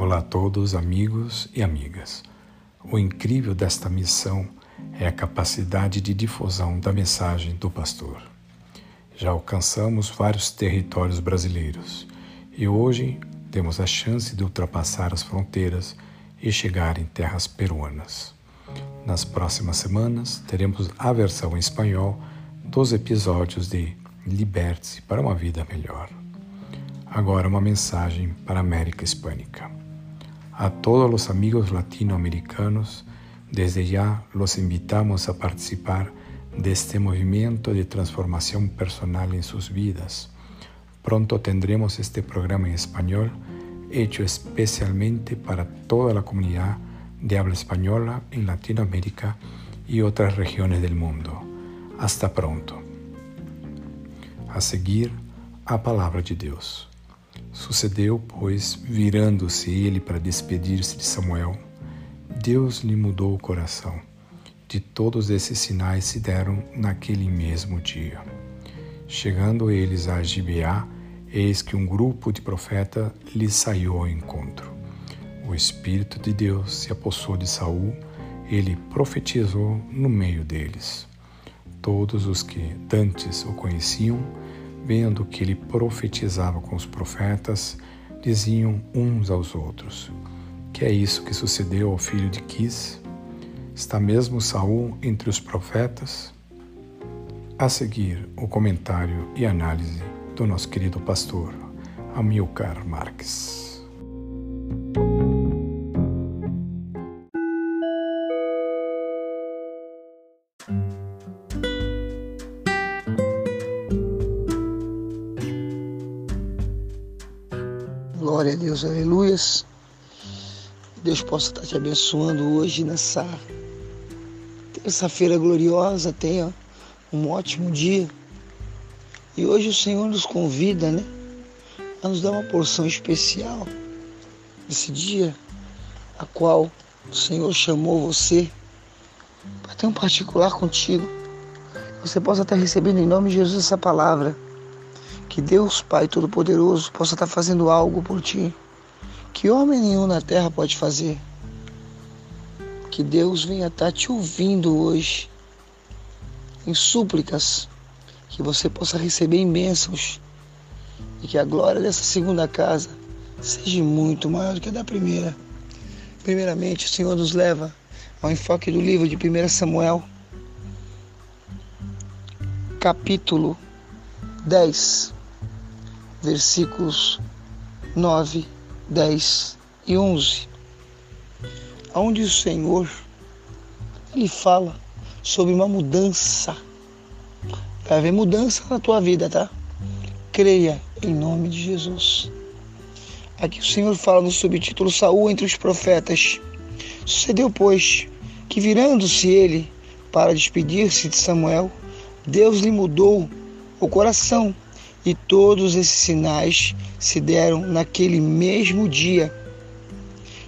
Olá a todos, amigos e amigas. O incrível desta missão é a capacidade de difusão da mensagem do pastor. Já alcançamos vários territórios brasileiros e hoje temos a chance de ultrapassar as fronteiras e chegar em terras peruanas. Nas próximas semanas teremos a versão em espanhol dos episódios de Liberte-se para uma vida melhor. Agora uma mensagem para a América Hispânica. A todos os amigos latino-americanos, desde já los invitamos a participar deste movimento de transformação personal em suas vidas. Pronto tendremos este programa em espanhol, hecho especialmente para toda a comunidade de habla española en Latinoamérica y otras regiones del mundo. Hasta pronto. A seguir, a palavra de Deus. Sucedeu, pois, virando-se ele para despedir-se de Samuel, Deus lhe mudou o coração. De todos esses sinais se deram naquele mesmo dia. Chegando eles a Gibeá, eis que um grupo de profetas lhe saiu ao encontro. O Espírito de Deus se apossou de Saul, ele profetizou no meio deles. Todos os que dantes o conheciam, vendo que ele profetizava com os profetas, diziam uns aos outros: Que é isso que sucedeu ao filho de Quis? Está mesmo Saul entre os profetas? A seguir, o comentário e análise do nosso querido pastor Amilcar Marques. Glória a Deus, aleluias. Deus possa estar te abençoando hoje nessa terça-feira gloriosa. Tenha um ótimo dia. E hoje o Senhor nos convida, né? A nos dar uma porção especial desse dia, a qual o Senhor chamou você para ter um particular contigo. Você possa estar recebendo em nome de Jesus essa palavra que Deus, Pai Todo-Poderoso, possa estar fazendo algo por ti que homem nenhum na terra pode fazer. Que Deus venha estar te ouvindo hoje em súplicas, que você possa receber bênçãos e que a glória dessa segunda casa seja muito maior do que a da primeira. Primeiramente, o Senhor nos leva ao enfoque do livro de 1 Samuel, capítulo 10 versículos 9, 10 e 11, onde o Senhor ele fala sobre uma mudança. Vai haver mudança na tua vida, tá? Creia em nome de Jesus. Aqui o Senhor fala no subtítulo Saúl entre os profetas. Sucedeu, pois, que virando-se ele para despedir-se de Samuel, Deus lhe mudou o coração e todos esses sinais se deram naquele mesmo dia.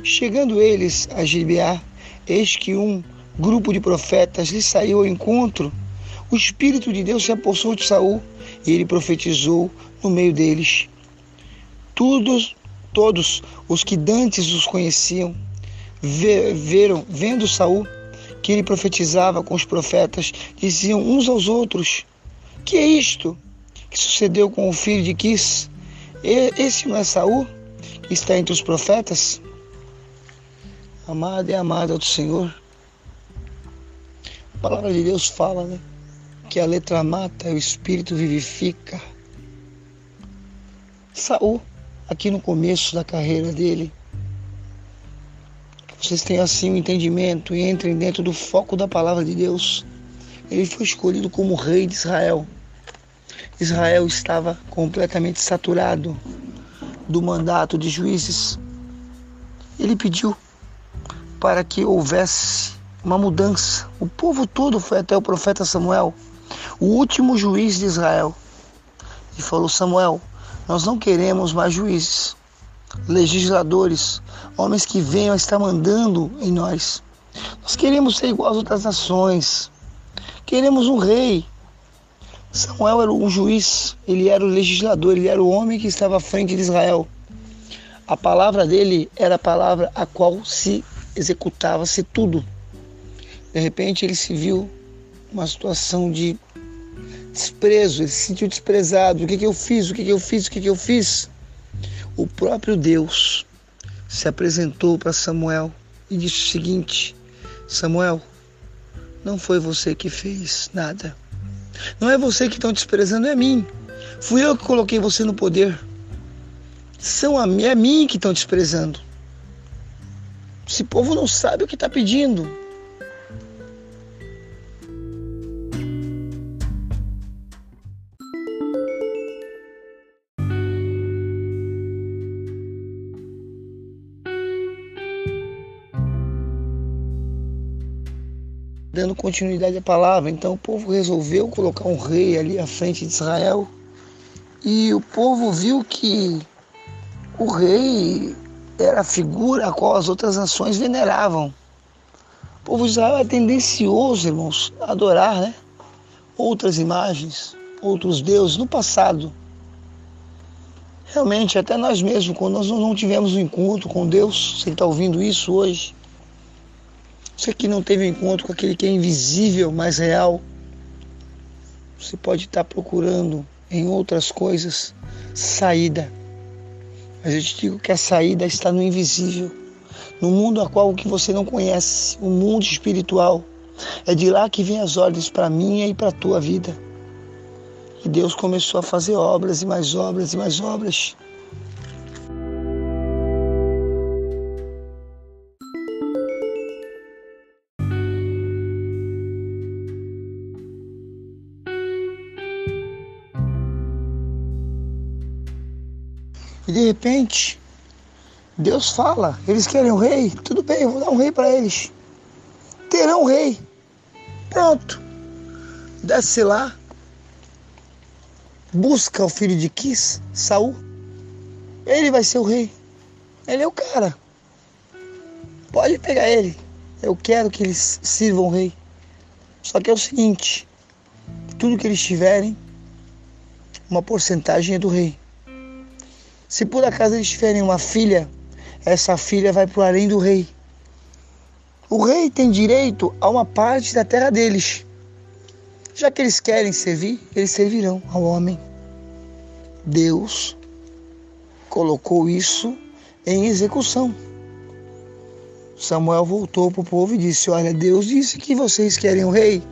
Chegando eles a Gibeá, eis que um grupo de profetas lhe saiu ao encontro. O Espírito de Deus se apossou de Saul e ele profetizou no meio deles. Todos, todos os que dantes os conheciam, veram, vendo Saul, que ele profetizava com os profetas, diziam uns aos outros: Que é isto? Que sucedeu com o filho de Quis. Esse não é Saul, que está entre os profetas? Amada e amada do Senhor. A palavra de Deus fala, né? Que a letra mata o espírito vivifica. Saul, aqui no começo da carreira dele, vocês tenham assim o um entendimento e entrem dentro do foco da palavra de Deus. Ele foi escolhido como rei de Israel. Israel estava completamente saturado do mandato de juízes. Ele pediu para que houvesse uma mudança. O povo todo foi até o profeta Samuel, o último juiz de Israel, e falou: Samuel, nós não queremos mais juízes, legisladores, homens que venham a estar mandando em nós. Nós queremos ser igual às outras nações. Queremos um rei, Samuel era um juiz, ele era o legislador, ele era o homem que estava à frente de Israel. A palavra dele era a palavra a qual se executava-se tudo. De repente ele se viu uma situação de desprezo, ele se sentiu desprezado. O que, que eu fiz? O que, que eu fiz? O que, que eu fiz? O próprio Deus se apresentou para Samuel e disse o seguinte: Samuel, não foi você que fez nada. Não é você que estão desprezando, é mim. Fui eu que coloquei você no poder. São a é mim que estão desprezando. Esse povo não sabe o que está pedindo. Dando continuidade à palavra. Então o povo resolveu colocar um rei ali à frente de Israel e o povo viu que o rei era a figura a qual as outras nações veneravam. O povo de Israel é tendencioso, irmãos, a adorar né? outras imagens, outros deuses no passado. Realmente, até nós mesmos, quando nós não tivemos um encontro com Deus, você está ouvindo isso hoje, você que não teve encontro com aquele que é invisível, mas real, você pode estar procurando em outras coisas saída. Mas eu te digo que a saída está no invisível, no mundo a qual que você não conhece, o mundo espiritual. É de lá que vêm as ordens para minha e para a tua vida. E Deus começou a fazer obras e mais obras e mais obras. E de repente, Deus fala: eles querem um rei? Tudo bem, eu vou dar um rei para eles. Terão um rei. Pronto. Desce lá. Busca o filho de Quis, Saul. Ele vai ser o rei. Ele é o cara. Pode pegar ele. Eu quero que eles sirvam o rei. Só que é o seguinte: tudo que eles tiverem, uma porcentagem é do rei. Se por acaso eles tiverem uma filha, essa filha vai para o além do rei. O rei tem direito a uma parte da terra deles. Já que eles querem servir, eles servirão ao homem. Deus colocou isso em execução. Samuel voltou para o povo e disse: Olha, Deus disse que vocês querem o rei.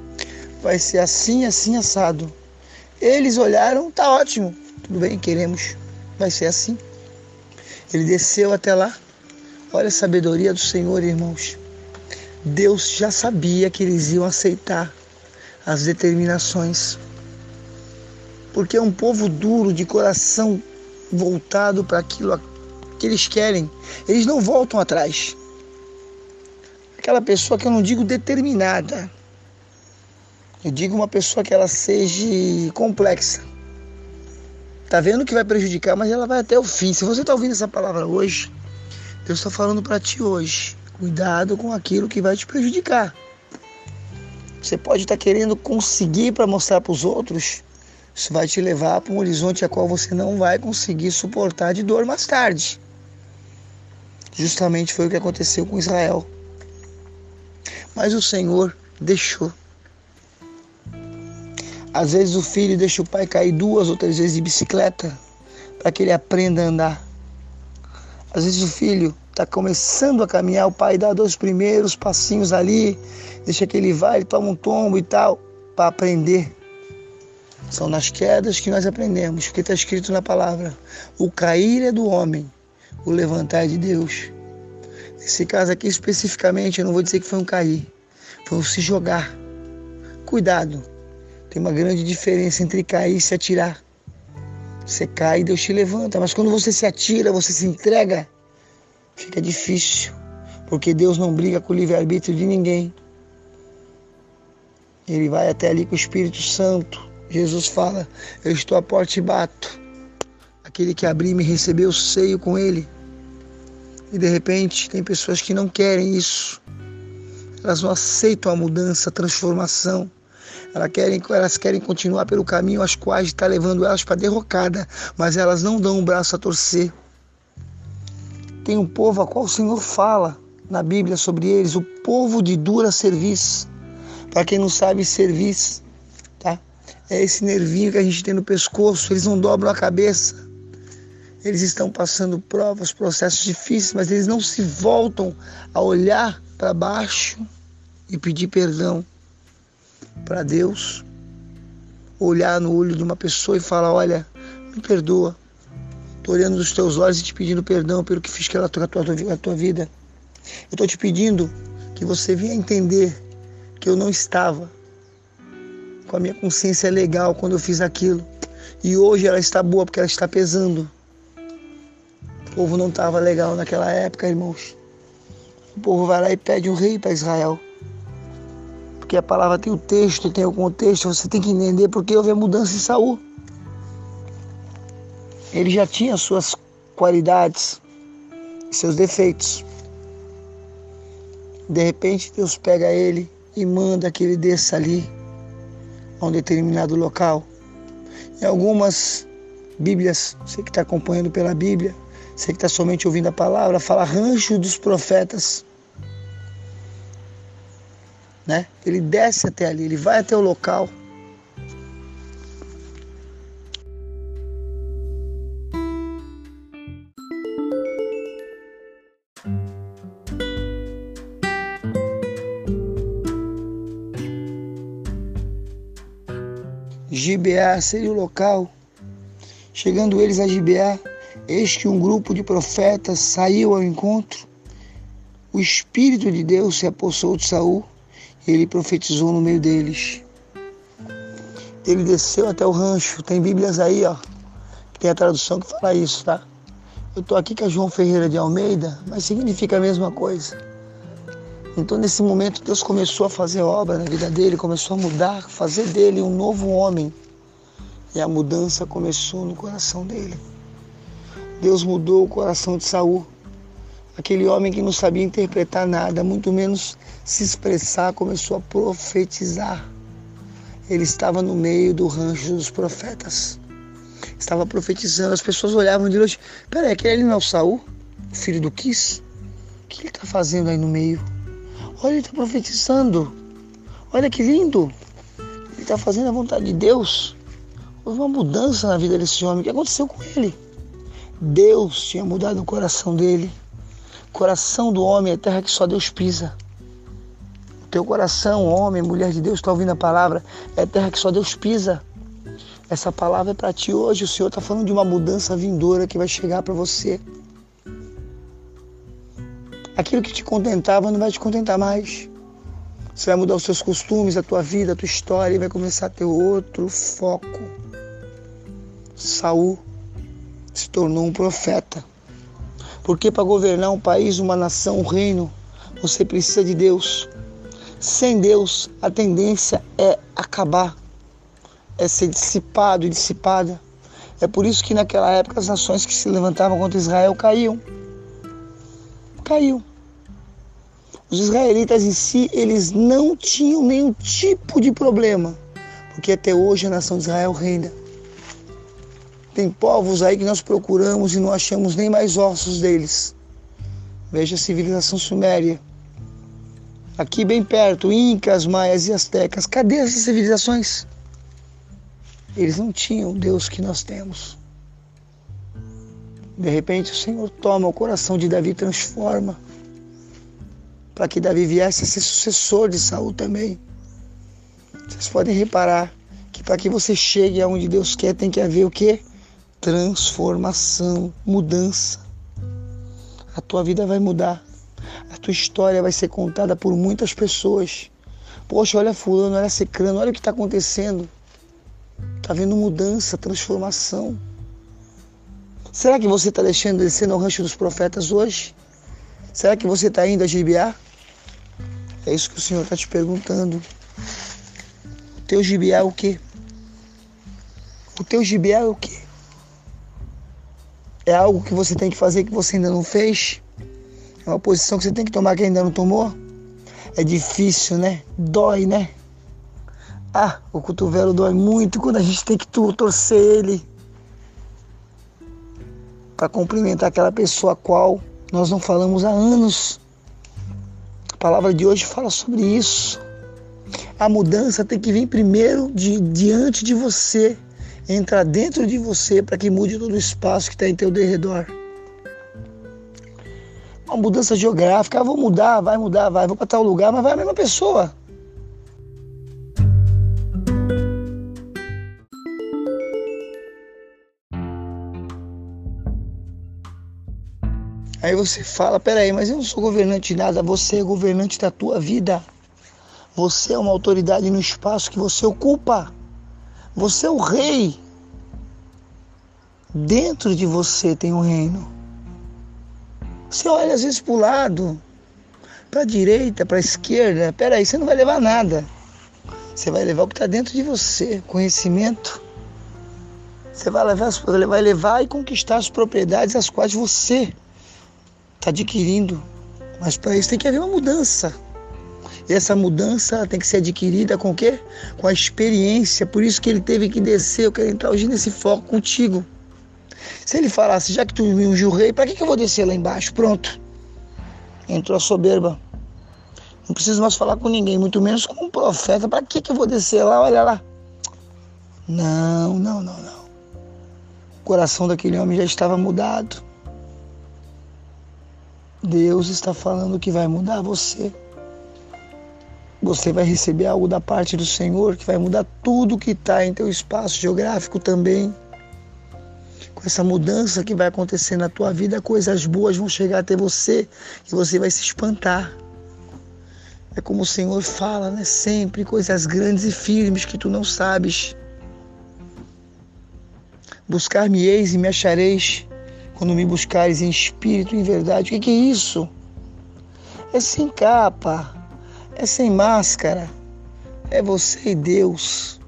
Vai ser assim, assim, assado. Eles olharam, tá ótimo. Tudo bem, queremos vai ser assim. Ele desceu até lá. Olha a sabedoria do Senhor, irmãos. Deus já sabia que eles iam aceitar as determinações. Porque é um povo duro, de coração voltado para aquilo que eles querem. Eles não voltam atrás. Aquela pessoa que eu não digo determinada. Eu digo uma pessoa que ela seja complexa tá vendo que vai prejudicar, mas ela vai até o fim. Se você está ouvindo essa palavra hoje, Deus está falando para ti hoje. Cuidado com aquilo que vai te prejudicar. Você pode estar tá querendo conseguir para mostrar para os outros, isso vai te levar para um horizonte a qual você não vai conseguir suportar de dor mais tarde. Justamente foi o que aconteceu com Israel. Mas o Senhor deixou às vezes o filho deixa o pai cair duas ou três vezes de bicicleta para que ele aprenda a andar. Às vezes o filho está começando a caminhar, o pai dá dois primeiros passinhos ali, deixa que ele vai, ele toma um tombo e tal, para aprender. São nas quedas que nós aprendemos, porque está escrito na palavra: o cair é do homem, o levantar é de Deus. Nesse caso aqui especificamente, eu não vou dizer que foi um cair, foi um se jogar. Cuidado, tem uma grande diferença entre cair e se atirar. Você cai e Deus te levanta, mas quando você se atira, você se entrega, fica difícil, porque Deus não briga com o livre-arbítrio de ninguém. Ele vai até ali com o Espírito Santo. Jesus fala: Eu estou à porta e bato. Aquele que abrir me recebeu, seio com ele. E de repente, tem pessoas que não querem isso. Elas não aceitam a mudança, a transformação. Elas querem, elas querem continuar pelo caminho as quais está levando elas para derrocada, mas elas não dão o um braço a torcer. tem um povo a qual o Senhor fala na Bíblia sobre eles, o povo de dura serviço. Para quem não sabe, serviço, tá? É esse nervinho que a gente tem no pescoço, eles não dobram a cabeça. Eles estão passando provas, processos difíceis, mas eles não se voltam a olhar para baixo e pedir perdão para Deus. Olhar no olho de uma pessoa e falar: Olha, me perdoa. Estou olhando nos teus olhos e te pedindo perdão pelo que fiz com a tua, a tua vida. Eu estou te pedindo que você venha entender que eu não estava com a minha consciência legal quando eu fiz aquilo. E hoje ela está boa porque ela está pesando. O povo não estava legal naquela época, irmãos. O povo vai lá e pede um rei para Israel. Porque a palavra tem o texto, tem o contexto, você tem que entender porque houve a mudança em Saul. Ele já tinha suas qualidades seus defeitos. De repente Deus pega ele e manda que ele desça ali a um determinado local. Em algumas Bíblias, você que está acompanhando pela Bíblia, você que está somente ouvindo a palavra, fala rancho dos profetas. Né? Ele desce até ali, ele vai até o local. Gibeá seria o local. Chegando eles a Gibeá, eis que um grupo de profetas saiu ao encontro. O Espírito de Deus se apossou de Saul ele profetizou no meio deles. Ele desceu até o rancho. Tem Bíblias aí, ó. Tem a tradução que fala isso, tá? Eu tô aqui com a João Ferreira de Almeida, mas significa a mesma coisa. Então, nesse momento, Deus começou a fazer obra na vida dele, começou a mudar, fazer dele um novo homem. E a mudança começou no coração dele. Deus mudou o coração de Saul. Aquele homem que não sabia interpretar nada, muito menos se expressar, começou a profetizar. Ele estava no meio do rancho dos profetas. Estava profetizando. As pessoas olhavam de longe. Peraí, aquele ali não é o Saul? Filho do Quis? O que ele está fazendo aí no meio? Olha, ele está profetizando. Olha que lindo. Ele está fazendo a vontade de Deus. Houve uma mudança na vida desse homem. O que aconteceu com ele? Deus tinha mudado o coração dele. Coração do homem é terra que só Deus pisa. O teu coração, homem, mulher de Deus, está ouvindo a palavra, é terra que só Deus pisa. Essa palavra é para ti hoje. O Senhor está falando de uma mudança vindoura que vai chegar para você. Aquilo que te contentava não vai te contentar mais. Você vai mudar os seus costumes, a tua vida, a tua história e vai começar a ter outro foco. Saul se tornou um profeta. Porque para governar um país, uma nação, um reino, você precisa de Deus. Sem Deus, a tendência é acabar, é ser dissipado e dissipada. É por isso que naquela época as nações que se levantavam contra Israel caíam. Caiu. Os israelitas em si, eles não tinham nenhum tipo de problema, porque até hoje a nação de Israel reina. Tem povos aí que nós procuramos e não achamos nem mais ossos deles. Veja a civilização suméria. Aqui bem perto, Incas, Maias e Astecas. Cadê essas civilizações? Eles não tinham o Deus que nós temos. De repente o Senhor toma o coração de Davi e transforma para que Davi viesse a ser sucessor de Saul também. Vocês podem reparar que para que você chegue aonde Deus quer, tem que haver o que? Transformação, mudança. A tua vida vai mudar. A tua história vai ser contada por muitas pessoas. Poxa, olha fulano, olha secrano, olha o que está acontecendo. Está havendo mudança, transformação. Será que você está deixando de descer no rancho dos profetas hoje? Será que você está indo a Gibeá? É isso que o Senhor está te perguntando. O teu gibiá é o quê? O teu gibiá é o quê? É algo que você tem que fazer que você ainda não fez? É uma posição que você tem que tomar que ainda não tomou? É difícil, né? Dói, né? Ah, o cotovelo dói muito quando a gente tem que torcer ele para cumprimentar aquela pessoa a qual Nós não falamos há anos. A palavra de hoje fala sobre isso. A mudança tem que vir primeiro de diante de você, entrar dentro de você para que mude todo o espaço que está em teu derredor. Uma mudança geográfica, ah, vou mudar, vai mudar, vai, vou para tal lugar, mas vai a mesma pessoa. Aí você fala, peraí, mas eu não sou governante de nada, você é governante da tua vida. Você é uma autoridade no espaço que você ocupa. Você é o rei. Dentro de você tem um reino. Você olha às vezes para o lado, para a direita, para a esquerda. Peraí, você não vai levar nada. Você vai levar o que está dentro de você, conhecimento. Você vai levar, vai levar e conquistar as propriedades as quais você está adquirindo. Mas para isso tem que haver uma mudança. Essa mudança tem que ser adquirida com o quê? Com a experiência. Por isso que ele teve que descer. Eu quero entrar hoje nesse foco contigo. Se ele falasse, já que tu me ungiu rei, para que, que eu vou descer lá embaixo? Pronto. Entrou a soberba. Não preciso mais falar com ninguém, muito menos com um profeta. Para que, que eu vou descer lá? Olha lá. Não, não, não, não. O coração daquele homem já estava mudado. Deus está falando que vai mudar você. Você vai receber algo da parte do Senhor que vai mudar tudo que está em teu espaço geográfico também. Com essa mudança que vai acontecer na tua vida, coisas boas vão chegar até você e você vai se espantar. É como o Senhor fala, né? Sempre coisas grandes e firmes que tu não sabes. Buscar-me-eis e me achareis quando me buscares em espírito e em verdade. O que, é isso? É sem capa, é sem máscara, é você e Deus.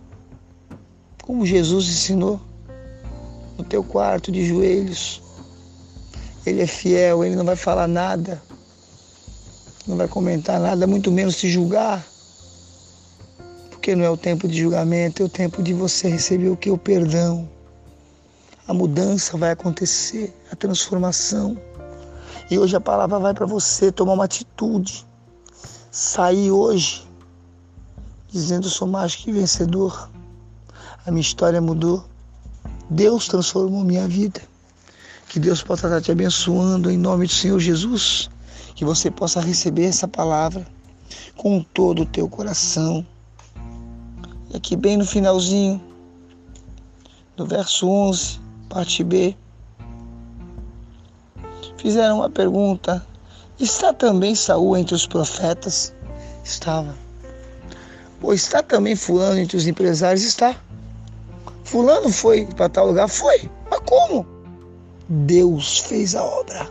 Como Jesus ensinou no teu quarto de joelhos. Ele é fiel, ele não vai falar nada, não vai comentar nada, muito menos te julgar. Porque não é o tempo de julgamento, é o tempo de você receber o que? O perdão a mudança vai acontecer, a transformação. E hoje a palavra vai para você tomar uma atitude. Sair hoje dizendo sou mais que vencedor. A minha história mudou. Deus transformou minha vida. Que Deus possa estar te abençoando em nome do Senhor Jesus. Que você possa receber essa palavra com todo o teu coração. E aqui bem no finalzinho, no verso 11, parte B. Fizeram uma pergunta: está também Saul entre os profetas? Estava. Ou está também Fulano entre os empresários? Está. Fulano foi para tal lugar? Foi. Mas como? Deus fez a obra.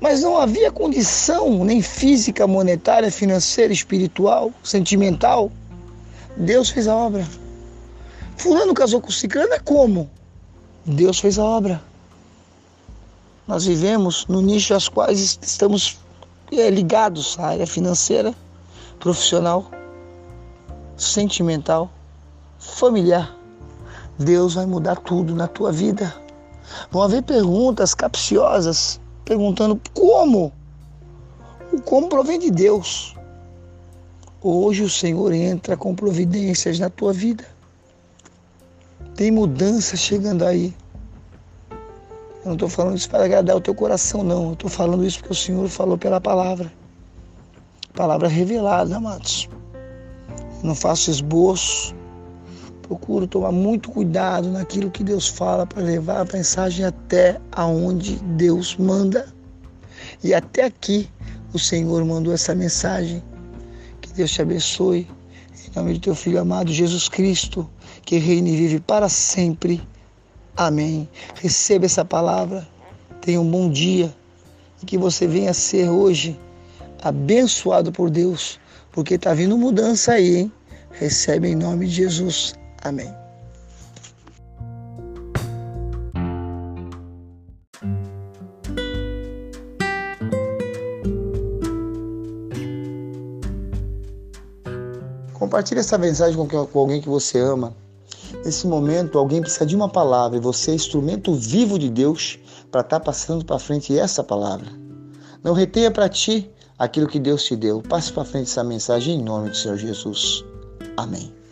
Mas não havia condição nem física, monetária, financeira, espiritual, sentimental. Deus fez a obra. Fulano casou com Ciclana como? Deus fez a obra. Nós vivemos no nicho às quais estamos é, ligados à área financeira, profissional, sentimental, familiar. Deus vai mudar tudo na tua vida. Vão haver perguntas capciosas perguntando como. O como provém de Deus. Hoje o Senhor entra com providências na tua vida. Tem mudança chegando aí. Eu não estou falando isso para agradar o teu coração, não. Eu estou falando isso porque o Senhor falou pela palavra. Palavra revelada, amados. Eu não faço esboço. Procuro tomar muito cuidado naquilo que Deus fala para levar a mensagem até aonde Deus manda. E até aqui o Senhor mandou essa mensagem. Que Deus te abençoe. Em nome do teu filho amado Jesus Cristo que reina e vive para sempre. Amém. Receba essa palavra. Tenha um bom dia e que você venha ser hoje abençoado por Deus, porque está vindo mudança aí, hein? Recebe em nome de Jesus. Amém. Compartilhe essa mensagem com alguém que você ama. Nesse momento, alguém precisa de uma palavra e você é instrumento vivo de Deus para estar tá passando para frente essa palavra. Não retenha para ti aquilo que Deus te deu. Passe para frente essa mensagem em nome do Senhor Jesus. Amém.